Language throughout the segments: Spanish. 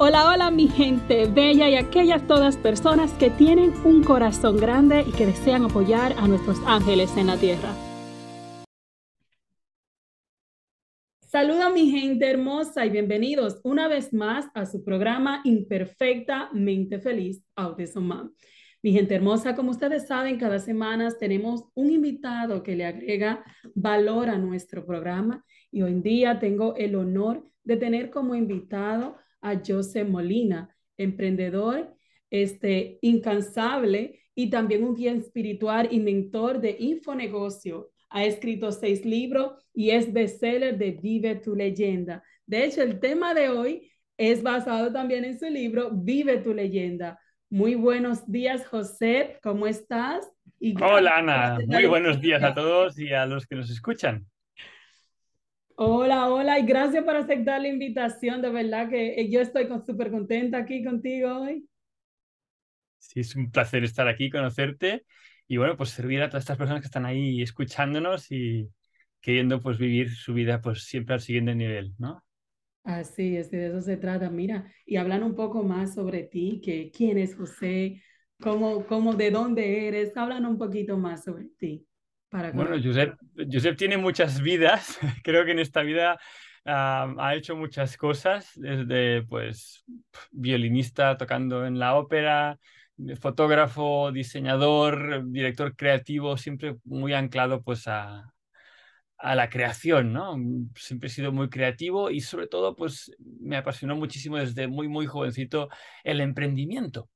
Hola, hola mi gente bella y aquellas todas personas que tienen un corazón grande y que desean apoyar a nuestros ángeles en la tierra. Saluda mi gente hermosa y bienvenidos una vez más a su programa Imperfectamente Feliz Autism Mom. Mi gente hermosa, como ustedes saben, cada semana tenemos un invitado que le agrega valor a nuestro programa y hoy en día tengo el honor de tener como invitado a José Molina, emprendedor este, incansable y también un guía espiritual y mentor de Infonegocio. Ha escrito seis libros y es bestseller de Vive tu leyenda. De hecho, el tema de hoy es basado también en su libro Vive tu leyenda. Muy buenos días, José. ¿Cómo estás? Hola, Ana. Muy buenos días a todos y a los que nos escuchan. Hola, hola, y gracias por aceptar la invitación. De verdad que eh, yo estoy súper contenta aquí contigo hoy. Sí, es un placer estar aquí, conocerte y bueno, pues servir a todas estas personas que están ahí escuchándonos y queriendo pues vivir su vida pues siempre al siguiente nivel, ¿no? Así es, de eso se trata. Mira, y hablan un poco más sobre ti, que quién es José, cómo, cómo, de dónde eres, hablan un poquito más sobre ti bueno, Josep, tiene muchas vidas. Creo que en esta vida ha hecho muchas cosas, desde pues violinista tocando en la ópera, fotógrafo, diseñador, director creativo, siempre muy anclado pues a, a la creación, ¿no? Siempre he sido muy creativo y sobre todo pues me apasionó muchísimo desde muy muy jovencito el emprendimiento.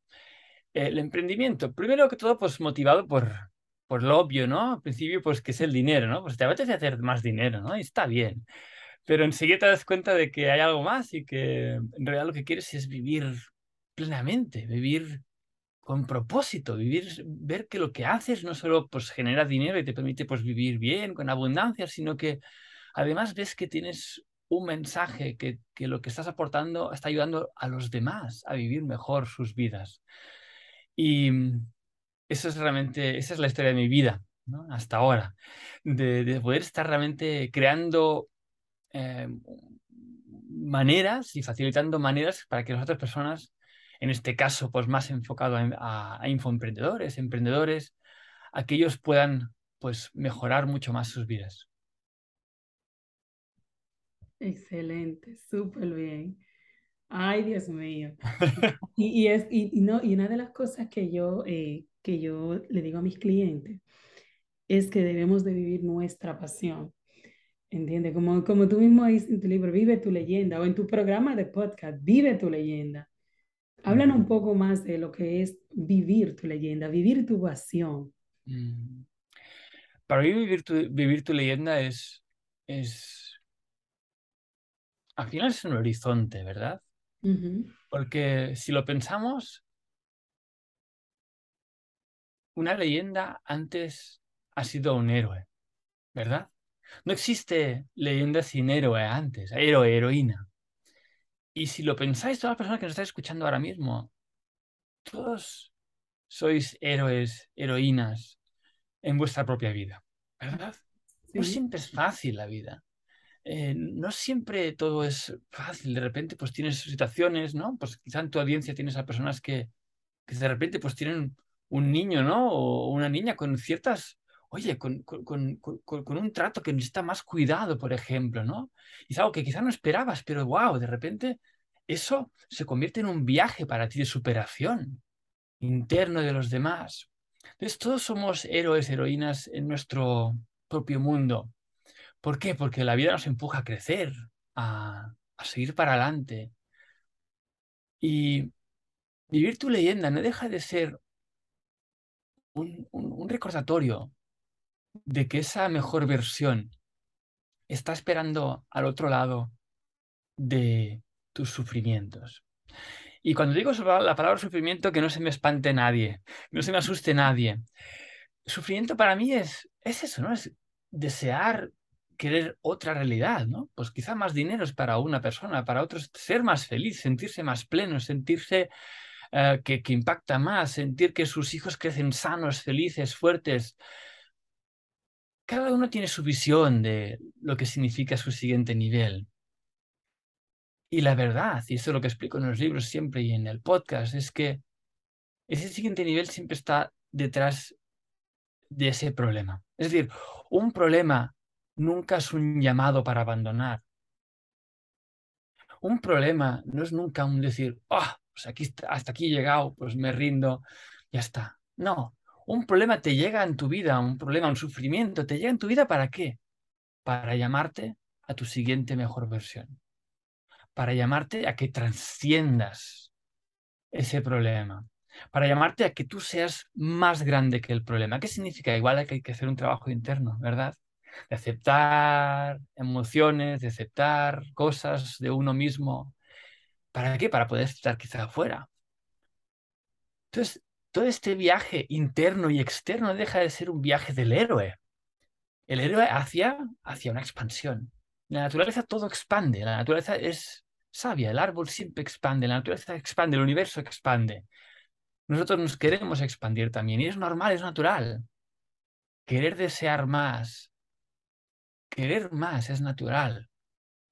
El emprendimiento, primero que todo pues motivado por, por lo obvio, ¿no? Al principio, pues, que es el dinero, ¿no? Pues te apetece hacer más dinero, ¿no? Y está bien. Pero enseguida te das cuenta de que hay algo más y que en realidad lo que quieres es vivir plenamente, vivir con propósito, vivir, ver que lo que haces no solo pues genera dinero y te permite pues vivir bien, con abundancia, sino que además ves que tienes un mensaje, que, que lo que estás aportando está ayudando a los demás a vivir mejor sus vidas. Y, eso es realmente, esa es la historia de mi vida. Hasta ahora, de, poder estar realmente creando eh, maneras y facilitando maneras para que las otras personas, en este caso, pues más enfocado a, a infoemprendedores, emprendedores, aquellos puedan pues mejorar mucho más sus vidas. Excelente, súper bien. Ay, Dios mío. Y, es, y, no, y una de las cosas que yo eh, que yo le digo a mis clientes es que debemos de vivir nuestra pasión. ¿Entiendes? Como, como tú mismo dices en tu libro, vive tu leyenda, o en tu programa de podcast, vive tu leyenda. Hablan un poco más de lo que es vivir tu leyenda, vivir tu pasión. Mm. Para mí vivir tu, vivir tu leyenda es, es, al final es un horizonte, ¿verdad? Porque si lo pensamos, una leyenda antes ha sido un héroe, ¿verdad? No existe leyenda sin héroe antes, héroe, heroína. Y si lo pensáis, todas las personas que nos están escuchando ahora mismo, todos sois héroes, heroínas en vuestra propia vida, ¿verdad? No siempre es fácil la vida. Eh, no siempre todo es fácil. De repente, pues tienes situaciones, ¿no? Pues quizá en tu audiencia tienes a personas que, que de repente, pues tienen un niño, ¿no? O una niña con ciertas, oye, con, un trato que necesita más cuidado, por ejemplo, ¿no? Y algo que quizás no esperabas, pero wow, de repente eso se convierte en un viaje para ti de superación interno de los demás. Entonces, todos somos héroes, heroínas en nuestro propio mundo. ¿Por qué? Porque la vida nos empuja a crecer, a, a seguir para adelante. Y vivir tu leyenda no deja de ser un, recordatorio de que esa mejor versión está esperando al otro lado de, tus sufrimientos. Y cuando digo la palabra sufrimiento, que no se me espante nadie, no se me asuste nadie. Sufrimiento para mí es, es eso, ¿no? Es desear querer otra realidad, ¿no? Pues quizá más dinero es para una persona, para otros ser más feliz, sentirse más pleno, sentirse eh, que, que impacta más, sentir que sus hijos crecen sanos, felices, fuertes. Cada uno tiene su visión de lo que significa su siguiente nivel. Y la verdad, y esto es lo que explico en los libros siempre y en el podcast, es que ese siguiente nivel siempre está detrás de ese problema. Es decir, un problema nunca es un llamado para abandonar. Un problema no es nunca un decir, ah, pues aquí, hasta aquí he llegado, pues me rindo, ya está. No, un problema te llega en tu vida, un problema, un sufrimiento, te llega en tu vida para qué? Para llamarte a tu siguiente mejor versión para llamarte a que trasciendas ese problema, para llamarte a que tú seas más grande que el problema. ¿Qué significa? Igual hay que hacer un trabajo interno, ¿verdad? De aceptar emociones, de aceptar cosas de uno mismo. ¿Para qué? Para poder estar quizá afuera. Entonces, todo este viaje interno y externo deja de ser un viaje del héroe. El héroe hacia, hacia una expansión. la naturaleza todo expande, la naturaleza es sabia, el árbol siempre expande, la naturaleza expande, el universo expande. Nosotros nos queremos expandir también y es normal, es natural. Querer desear más, querer más es natural.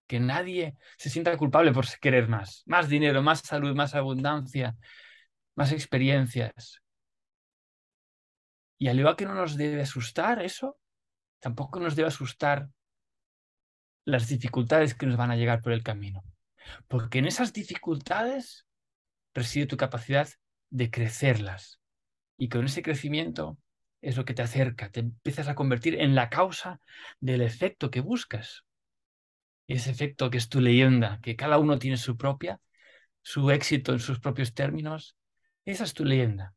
Que nadie se sienta culpable por querer más. Más dinero, más salud, más abundancia, más experiencias. Y al igual que no nos debe asustar eso, tampoco nos debe asustar las dificultades que nos van a llegar por el camino. Porque en esas dificultades reside tu capacidad de crecerlas. Y con ese crecimiento es lo que te acerca, te empiezas a convertir en la causa del efecto que buscas. Ese efecto que es tu leyenda, que cada uno tiene su propia, su éxito en sus propios términos, esa es tu leyenda.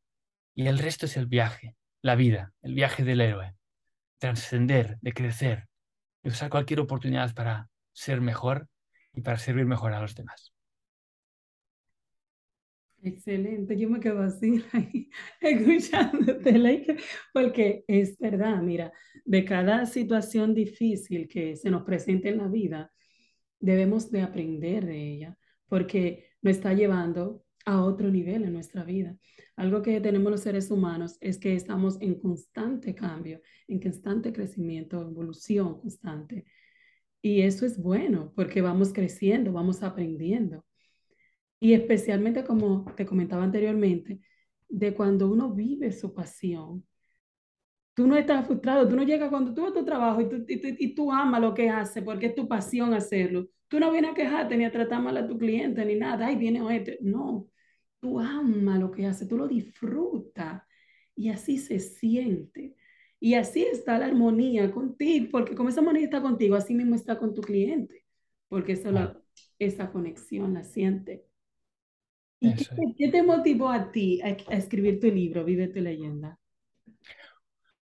Y el resto es el viaje, la vida, el viaje del héroe. Trascender, de crecer, de usar cualquier oportunidad para ser mejor y para servir mejor a los demás. Excelente, yo me quedo así escuchándote, porque es verdad, mira, de cada situación difícil que se nos presente en la vida, debemos de aprender de ella, porque nos está llevando a otro nivel en nuestra vida. Algo que tenemos los seres humanos es que estamos en constante cambio, en constante crecimiento, evolución constante. Y eso es bueno porque vamos creciendo, vamos aprendiendo. Y especialmente como te comentaba anteriormente, de cuando uno vive su pasión. Tú no estás frustrado, tú no llegas cuando tú vas a tu trabajo y tú, y, tú, amas lo que haces porque es tu pasión hacerlo. Tú no vienes a quejarte ni a tratar mal a tu cliente ni nada. Ay, viene este. No, tú amas lo que haces, tú lo disfrutas y así se siente. Y así está la armonía contigo, porque como esa armonía está contigo, así mismo está con tu cliente, porque eso la, esa conexión la siente. ¿Y qué, te motivó a ti a, escribir tu libro, Vive tu leyenda?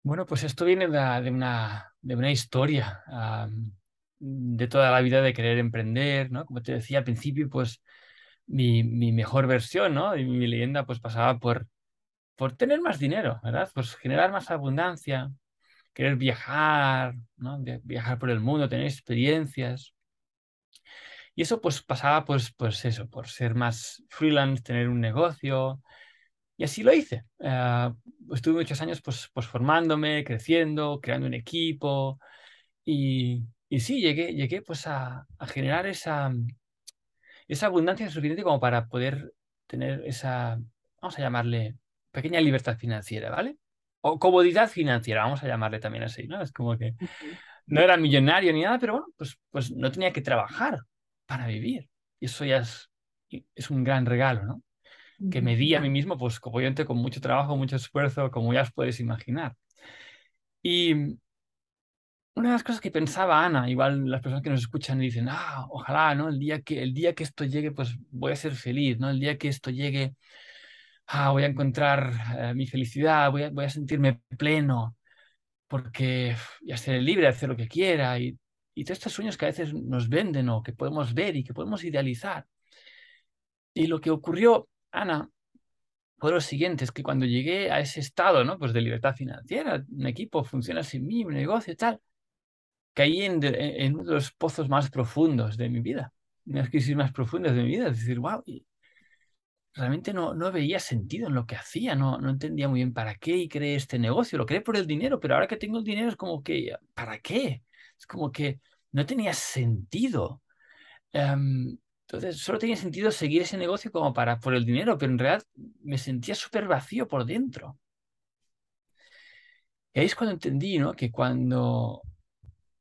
Bueno, pues esto viene de, una, de una historia de toda la vida de querer emprender, ¿no? Como te decía al principio, pues mi, mi mejor versión, ¿no? Y mi leyenda pues pasaba por por tener más dinero, ¿verdad? Pues generar más abundancia, querer viajar, ¿no? Viajar por el mundo, tener experiencias. Y eso pues pasaba pues, pues eso, por ser más freelance, tener un negocio. Y así lo hice. Uh, estuve muchos años pues, pues formándome, creciendo, creando un equipo. Y, y sí, llegué, llegué pues a, a generar esa, esa abundancia suficiente como para poder tener esa, vamos a llamarle, pequeña libertad financiera, ¿vale? O comodidad financiera, vamos a llamarle también así, ¿no? Es como que no era millonario ni nada, pero bueno, pues, pues no tenía que trabajar para vivir. Y eso ya es, es un gran regalo, ¿no? Que me di a mí mismo, pues obviamente con mucho trabajo, mucho esfuerzo, como ya os puedes imaginar. Y una de las cosas que pensaba Ana, igual las personas que nos escuchan dicen, ah, ojalá, ¿no? El día que, el día que esto llegue, pues voy a ser feliz, ¿no? El día que esto llegue, ah, voy a encontrar eh, mi felicidad, voy a, voy a, sentirme pleno, porque ya seré libre de hacer lo que quiera y, y todos estos sueños que a veces nos venden o que podemos ver y que podemos idealizar. Y lo que ocurrió, Ana, fue lo siguiente, es que cuando llegué a ese estado, ¿no? Pues de libertad financiera, un equipo funciona sin mí, un negocio tal, caí en, en, uno de los pozos más profundos de mi vida, unas crisis más profundas de mi vida, es decir, wow, realmente no, no veía sentido en lo que hacía, no, no entendía muy bien para qué y creé este negocio, lo creé por el dinero, pero ahora que tengo el dinero es como que, ¿para qué? Es como que no tenía sentido. Em, entonces, solo tenía sentido seguir ese negocio como para por el dinero, pero en realidad me sentía súper vacío por dentro. Y ahí es cuando entendí, ¿no? Que cuando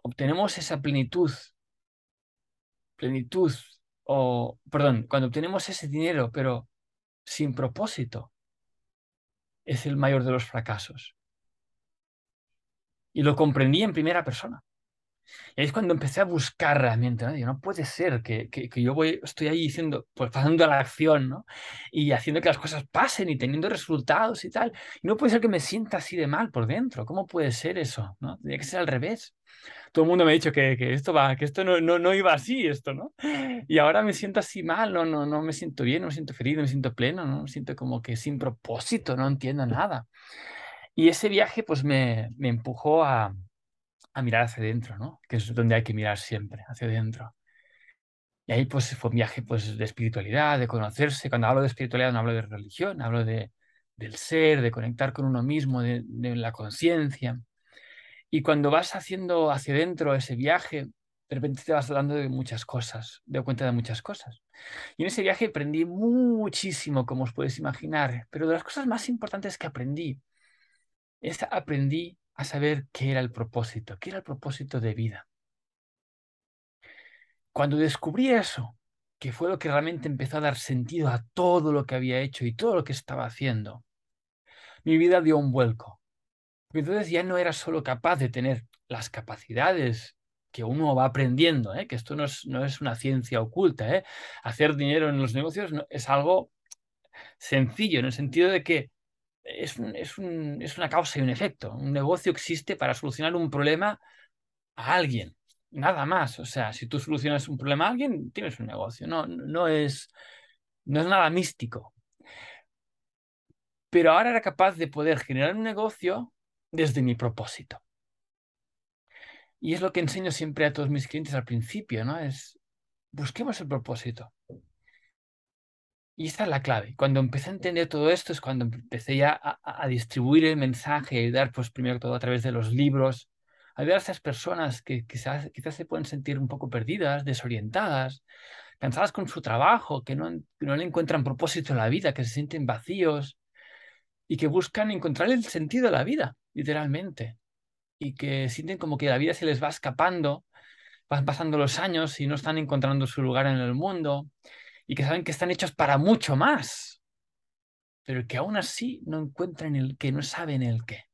obtenemos esa plenitud, plenitud, o, perdón, cuando obtenemos ese dinero, pero sin propósito, es el mayor de los fracasos. Y lo comprendí en primera persona. Y ahí es cuando empecé a buscar realmente, ¿no? no puede ser que, que, yo voy, estoy ahí diciendo, pues pasando a la acción, ¿no? Y haciendo que las cosas pasen y teniendo resultados y tal. No puede ser que me sienta así de mal por dentro. ¿Cómo puede ser eso? ¿no? Tendría que ser al revés. Todo el mundo me ha dicho que, que esto va, que esto no, no, no, iba así, esto, ¿no? Y ahora me siento así mal, no, no, no me siento bien, no me siento feliz, no me siento pleno, no me siento como que sin propósito, no entiendo nada. Y ese viaje pues me, me empujó a, a mirar hacia adentro, ¿no? Que es donde hay que mirar siempre, hacia adentro. Y ahí pues fue un viaje pues de espiritualidad, de conocerse. Cuando hablo de espiritualidad no hablo de religión, hablo de, del ser, de conectar con uno mismo, de, la conciencia. Y cuando vas haciendo hacia adentro ese viaje, de repente te vas dando de muchas cosas, de cuenta de muchas cosas. Y en ese viaje aprendí muchísimo, como os puedes imaginar, pero de las cosas más importantes que aprendí es aprendí a saber qué era el propósito, qué era el propósito de vida. Cuando descubrí eso, que fue lo que realmente empezó a dar sentido a todo lo que había hecho y todo lo que estaba haciendo, mi vida dio un vuelco. Entonces ya no era solo capaz de tener las capacidades que uno va aprendiendo, ¿eh? que esto no es, no es, una ciencia oculta. ¿eh? Hacer dinero en los negocios es algo sencillo, en el sentido de que es, es, un, es una causa y un efecto. Un negocio existe para solucionar un problema a alguien, nada más. O sea, si tú solucionas un problema a alguien, tienes un negocio. No, no, es, no es nada místico. Pero ahora era capaz de poder generar un negocio desde mi propósito. Y es lo que enseño siempre a todos mis clientes al principio, ¿no? Es busquemos el propósito. Y esta es la clave. Cuando empecé a entender todo esto es cuando empecé ya a, distribuir el mensaje, a ayudar, pues primero todo a través de los libros, ayudar a esas personas que quizás, quizás se pueden sentir un poco perdidas, desorientadas, cansadas con su trabajo, que no, no le encuentran propósito en la vida, que se sienten vacíos y que buscan encontrar el sentido de la vida, literalmente, y que sienten como que la vida se les va escapando, van pasando los años y no están encontrando su lugar en el mundo y que saben que están hechos para mucho más, pero que aún así no encuentran el que, no saben el qué.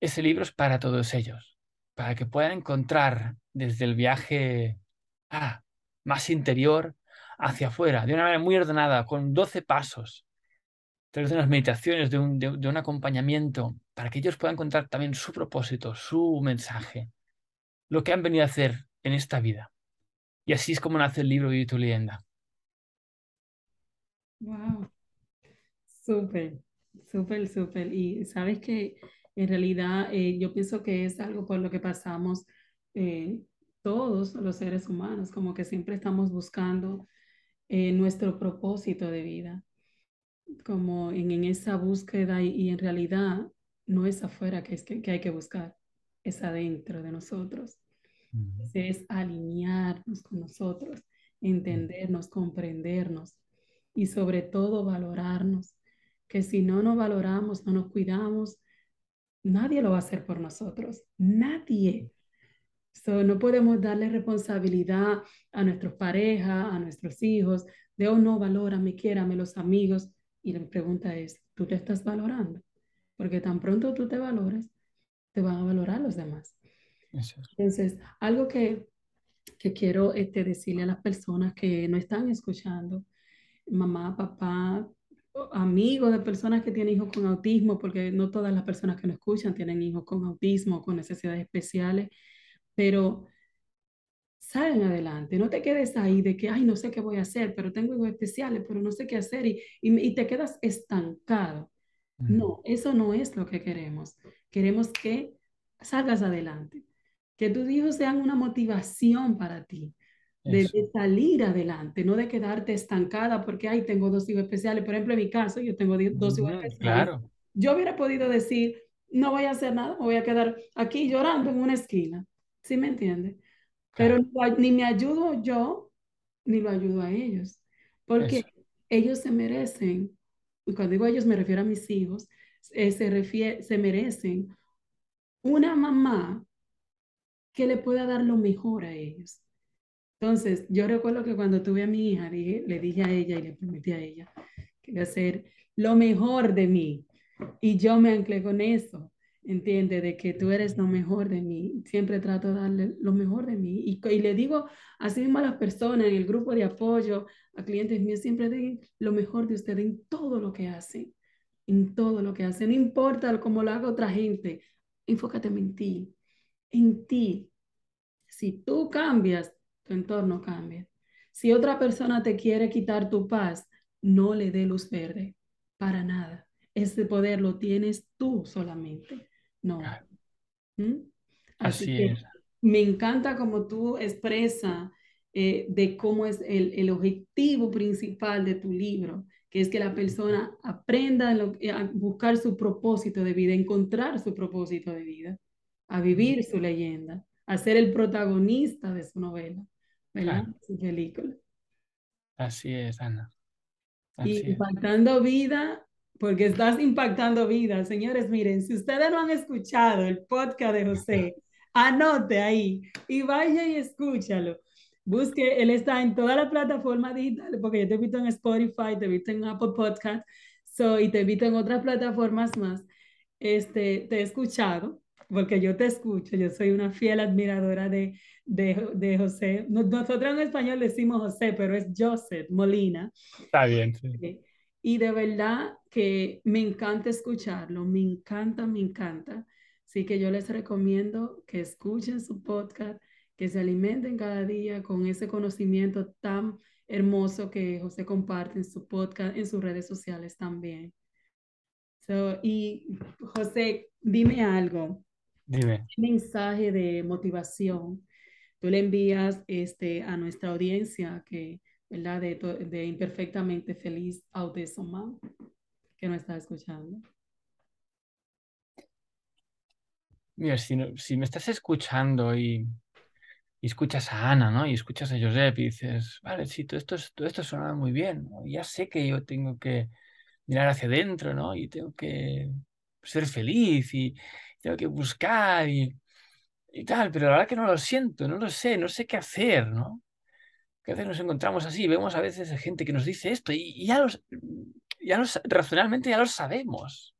Ese libro es para todos ellos, para que puedan encontrar desde el viaje ah, más interior hacia afuera, de una manera muy ordenada, con 12 pasos, través de unas meditaciones, de un, de un acompañamiento, para que ellos puedan encontrar también su propósito, su mensaje, lo que han venido a hacer en esta vida. Y así es como nace el libro de tu leyenda. Wow, súper, súper, súper. Y sabes que en realidad eh, yo pienso que es algo por lo que pasamos eh, todos los seres humanos, como que siempre estamos buscando eh, nuestro propósito de vida, como en, esa búsqueda y, en realidad no es afuera que, es que hay que buscar, es adentro de nosotros es alinearnos con nosotros, entendernos, comprendernos y sobre todo valorarnos, que si no nos valoramos, no nos cuidamos, nadie lo va a hacer por nosotros, nadie. no podemos darle responsabilidad a nuestras parejas, a nuestros hijos, de, oh, no, valórame, quiérame, los amigos. Y la pregunta es, ¿tú te estás valorando? Porque tan pronto tú te valoras, te van a valorar los demás. Entonces, algo que, que quiero este, decirle a las personas que no están escuchando, mamá, papá, amigos de personas que tienen hijos con autismo, porque no todas las personas que nos escuchan tienen hijos con autismo, con necesidades especiales, pero salen adelante. No te quedes ahí de que, ay, no sé qué voy a hacer, pero tengo hijos especiales, pero no sé qué hacer y, y, y te quedas estancado. Mm. No, eso no es lo que queremos. Queremos que salgas adelante, que tus hijos sean una motivación para ti, de, salir adelante, no de quedarte estancada porque, ay, tengo dos hijos especiales. Por ejemplo, en mi caso, yo tengo dos hijos especiales. Claro, Yo hubiera podido decir, no voy a hacer nada, me voy a quedar aquí llorando en una esquina. ¿Sí me entiendes? Pero claro. ni, lo- ni me ayudo yo, ni lo ayudo a ellos, porque Eso. ellos se merecen, y cuando digo ellos me refiero a mis hijos, eh, se refiere, se merecen una mamá que le pueda dar lo mejor a ellos. Entonces, yo recuerdo que cuando tuve a mi hija, le dije a ella y le prometí a ella que iba a hacer lo mejor de mí. Y yo me anclé con eso, entiende, de que tú eres lo mejor de mí. Siempre trato de darle lo mejor de mí. Y, y le digo así mismo a las personas en el grupo de apoyo, a clientes míos, siempre den lo mejor de ustedes en todo lo que hacen, en todo lo que hacen. No importa cómo lo haga otra gente, enfócate en ti, en ti. Si tú cambias, tu entorno cambia. Si otra persona te quiere quitar tu paz, no le dé luz verde, para nada. Ese poder lo tienes tú solamente, no. ¿Mm? Así Así que es. me encanta como tú expresas eh, de cómo es el, el objetivo principal de tu libro, que es que la persona aprenda lo- a buscar su propósito de vida, encontrar su propósito de vida, a vivir su leyenda, a ser el protagonista de su novela, ¿verdad? Su película. Así es, Ana. Y es. impactando vida, porque estás impactando vida. Señores, miren, si ustedes no han escuchado el podcast de José, anote ahí y vaya y escúchalo. Busque, él está en todas las plataformas digitales, porque yo te he visto en Spotify, te he visto en Apple Podcast, so, y te he visto en otras plataformas más. Este, te he escuchado, porque yo te escucho, yo soy una fiel admiradora de, de, de José. Nosotros en español decimos José, pero es Joseph Molina. Está bien, sí. Sí. Y de verdad que me encanta escucharlo, me encanta, me encanta. Así que yo les recomiendo que escuchen su podcast, que se alimenten cada día con ese conocimiento tan hermoso que José comparte en su podcast, en sus redes sociales también. So, y José, dime algo, Dime. ¿qué mensaje de motivación tú le envías este, a nuestra audiencia que, ¿verdad? De, de Imperfectamente Feliz Autism Mom, que nos está escuchando. Mira, si, no- si me estás escuchando y, y escuchas a Ana, ¿no? Y escuchas a Josep y dices, vale, sí, todo esto, es- todo esto suena muy bien, ¿no? Ya sé que yo tengo que mirar hacia adentro, ¿no? Y tengo que ser feliz y tengo que buscar y, y tal, pero la verdad que no lo siento, no lo sé, no sé qué hacer, ¿no? Que a veces nos encontramos así, vemos a veces gente que nos dice esto y, ya los, ya los, razonalmente ya lo sabemos,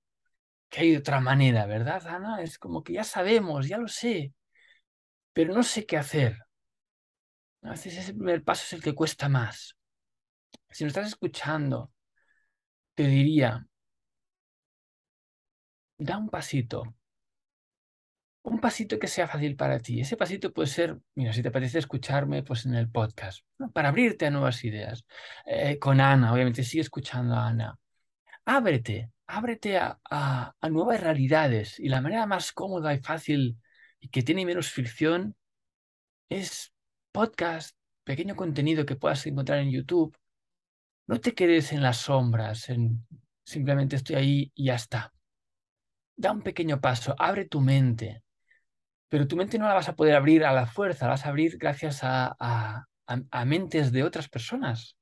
que hay otra manera, ¿verdad, Ana? Es como que ya sabemos, ya lo sé, pero no sé qué hacer. A veces ese primer paso es el que cuesta más. Si nos estás escuchando, te diría, da un pasito, un pasito que sea fácil para ti. Ese pasito puede ser, mira, si te apetece escucharme, pues en el podcast, para abrirte a nuevas ideas. Eh, con Ana, obviamente, sigue escuchando a Ana. Ábrete, ábrete a, a, nuevas realidades. Y la manera más cómoda y fácil y que tiene menos fricción es podcast, pequeño contenido que puedas encontrar en YouTube. No te quedes en las sombras, en simplemente estoy ahí y ya está. Da un pequeño paso, abre tu mente, pero tu mente no la vas a poder abrir a la fuerza, la vas a abrir gracias a, a, a- mentes de otras personas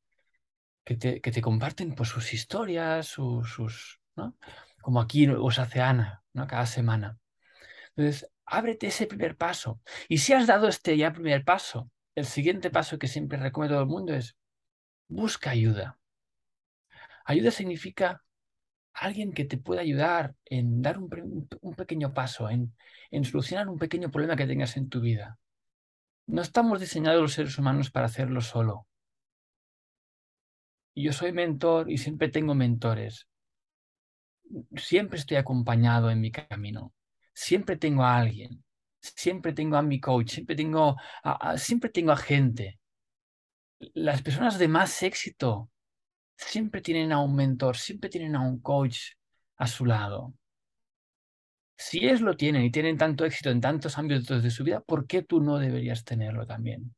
que te, que te comparten pues, sus historias, sus, sus, ¿no? Como aquí os hace Ana, ¿no? Cada semana. Entonces, ábrete ese primer paso. Y si has dado este ya primer paso, el siguiente paso que siempre recomiendo a todo el mundo es busca ayuda. Ayuda significa alguien que te pueda ayudar en dar un, pequeño paso, en, solucionar un pequeño problema que tengas en tu vida. No estamos diseñados los seres humanos para hacerlo solo. Yo soy mentor y siempre tengo mentores. Siempre estoy acompañado en mi camino. Siempre tengo a alguien. siempre tengo a mi coach, siempre tengo a, siempre tengo a gente. Las personas de más éxito siempre tienen a un mentor, siempre tienen a un coach a su lado. Si ellos lo tienen y tienen tanto éxito en tantos ámbitos de su vida, ¿por qué tú no deberías tenerlo también?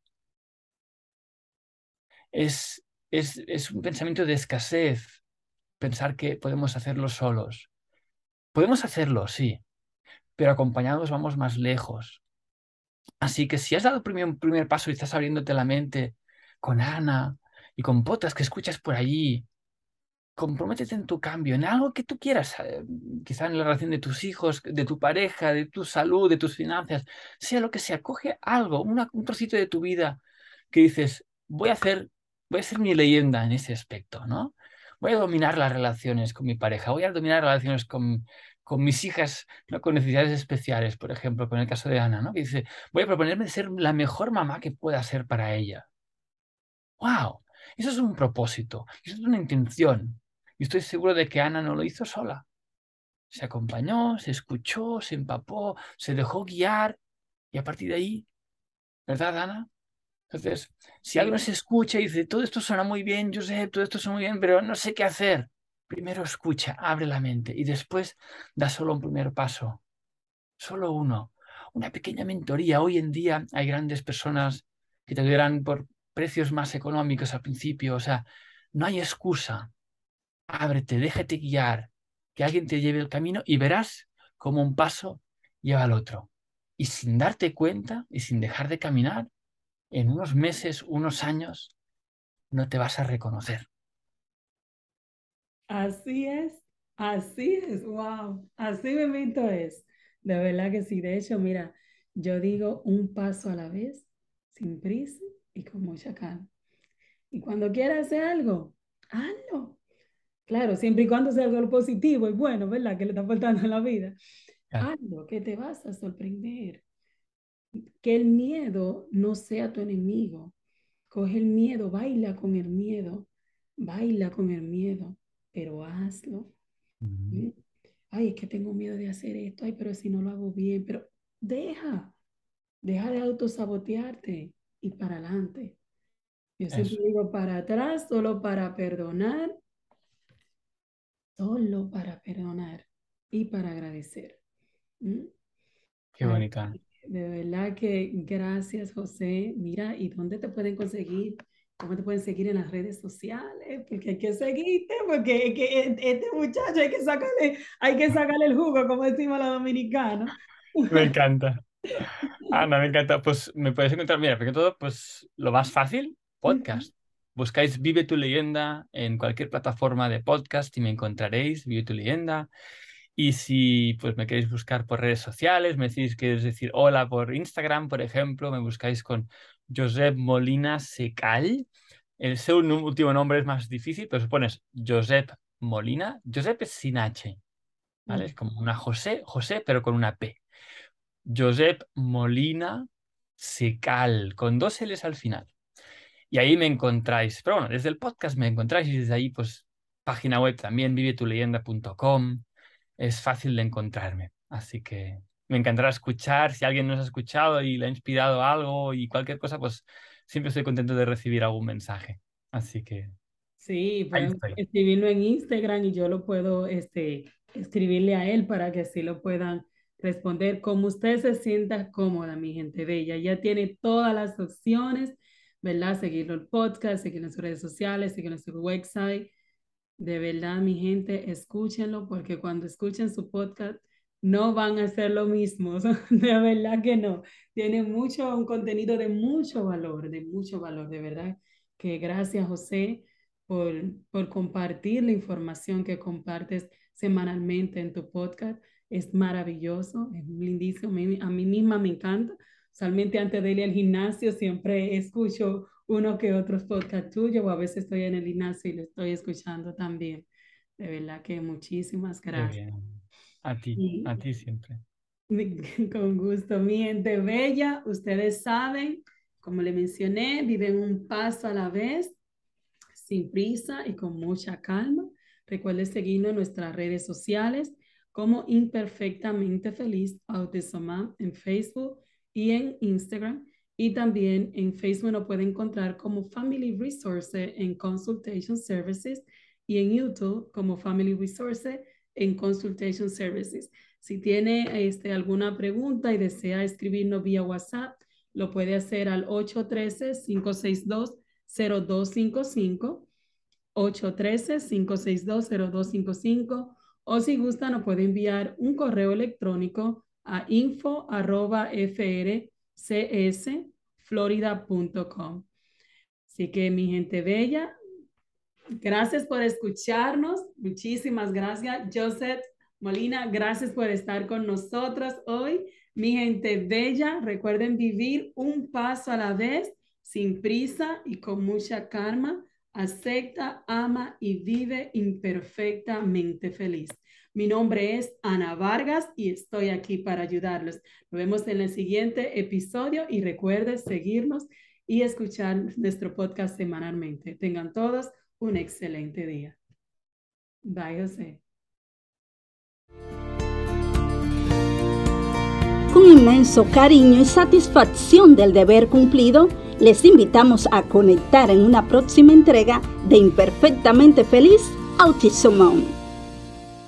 Es, es, es un pensamiento de escasez pensar que podemos hacerlo solos. Podemos hacerlo, sí, pero acompañados vamos más lejos. Así que si has dado el primer, primer paso y estás abriéndote la mente con Ana y con potas que escuchas por allí, comprométete en tu cambio, en algo que tú quieras, eh, quizá en la relación de tus hijos, de tu pareja, de tu salud, de tus finanzas, sea lo que sea, coge algo, un trocito de tu vida que dices, voy a hacer, voy a ser mi leyenda en ese aspecto, ¿no? Voy a dominar las relaciones con mi pareja, voy a dominar las relaciones con, con mis hijas con necesidades especiales, por ejemplo, con el caso de Ana, ¿no? que dice, voy a proponerme ser la mejor mamá que pueda ser para ella. ¡Wow! Eso es un propósito, eso es una intención. Y estoy seguro de que Ana no lo hizo sola. Se acompañó, se escuchó, se empapó, se dejó guiar y a partir de ahí, ¿verdad, Ana? Entonces, si alguien se escucha y dice, todo esto suena muy bien, yo sé, todo esto suena muy bien, pero no sé qué hacer. Primero escucha, abre la mente y después da solo un primer paso. Solo uno. Una pequeña mentoría. Hoy en día hay grandes personas que te ayudarán por precios más económicos al principio. O sea, no hay excusa. Ábrete, déjate guiar, que alguien te lleve el camino y verás cómo un paso lleva al otro. Y sin darte cuenta y sin dejar de caminar, en unos meses, unos años, no te vas a reconocer. Así es, así es, wow, así me invito es. De verdad que sí, de hecho, mira, yo digo un paso a la vez, sin prisa y con mucha calma. Y cuando quieras hacer algo, hazlo. Claro, siempre y cuando sea algo positivo y bueno, ¿verdad? Que le está faltando en la vida. Hazlo, que te vas a sorprender. Que el miedo no sea tu enemigo. Coge el miedo, baila con el miedo, baila con el miedo pero hazlo. Ay, es que tengo miedo de hacer esto, ay, pero si no lo hago bien, pero deja, deja de autosabotearte y para adelante. Yo siempre digo para atrás, solo para perdonar, solo para perdonar y para agradecer. Qué bonita. De verdad que gracias, José. Mira, ¿y dónde te pueden conseguir? ¿Cómo te pueden seguir en las redes sociales? Porque hay que seguirte, porque que este muchacho hay que sacarle, hay que sacarle el jugo, como decimos los dominicanos. Me encanta. Ana, me encanta. Pues me puedes encontrar, mira, porque todo, pues lo más fácil, podcast. Buscáis Vive tu leyenda en cualquier plataforma de podcast y me encontraréis, Vive tu leyenda. Y si pues me queréis buscar por redes sociales, me decís que es decir hola por Instagram, por ejemplo, me buscáis con Josep Molina Secal. El seu último nombre es más difícil, pero pones Josep Molina. Josep es sin H, ¿vale? Es como una José, José, pero con una P. Josep Molina Secal, con dos L's al final. Y ahí me encontráis. Pero bueno, desde el podcast me encontráis y desde ahí, pues, página web también, vivetuleyenda.com. Es fácil de encontrarme. Así que me encantará escuchar. Si alguien nos ha escuchado y le ha inspirado algo y cualquier cosa, pues siempre estoy contento de recibir algún mensaje. Así que. Sí, pueden escribirlo en Instagram y yo lo puedo este, escribirle a él para que así lo puedan responder como usted se sienta cómoda, mi gente bella. Ya tiene todas las opciones, ¿verdad? Seguirlo el podcast, seguirlo en sus redes sociales, seguirlo en su website. De verdad, mi gente, escúchenlo porque cuando escuchen su podcast no van a ser lo mismo, de verdad que no. Tiene mucho, un contenido de mucho valor, de mucho valor, de verdad. Que gracias, José, por, por compartir la información que compartes semanalmente en tu podcast. Es maravilloso, es lindísimo. A mí misma me encanta. Usualmente antes de ir al gimnasio siempre escucho uno que otros podcast tuyos o a veces estoy en el gimnasio y lo estoy escuchando también. De verdad que muchísimas gracias. A ti, a ti siempre. Con gusto, mi gente bella. Ustedes saben, como le mencioné, viven un paso a la vez, sin prisa y con mucha calma. Recuerden seguirnos en nuestras redes sociales. Como Imperfectamente Feliz Autism en Facebook y en Instagram. Y también en Facebook nos puede encontrar como Family Resources en Consultation Services y en YouTube como Family Resources en Consultation Services. Si tiene este, alguna pregunta y desea escribirnos vía WhatsApp, lo puede hacer al 813-562-0255, 813-562-0255, o si gusta nos puede enviar un correo electrónico a info.frcsflorida.com. Así que mi gente bella, gracias por escucharnos. Muchísimas gracias, Joseph Molina. Gracias por estar con nosotros hoy. Mi gente bella, recuerden vivir un paso a la vez, sin prisa y con mucha calma. Acepta, ama y vive imperfectamente feliz. Mi nombre es Ana Vargas y estoy aquí para ayudarlos. Nos vemos en el siguiente episodio y recuerden seguirnos y escuchar nuestro podcast semanalmente. Tengan todos un excelente día. Bye, José. Con inmenso cariño y satisfacción del deber cumplido, les invitamos a conectar en una próxima entrega de Imperfectamente Feliz Autism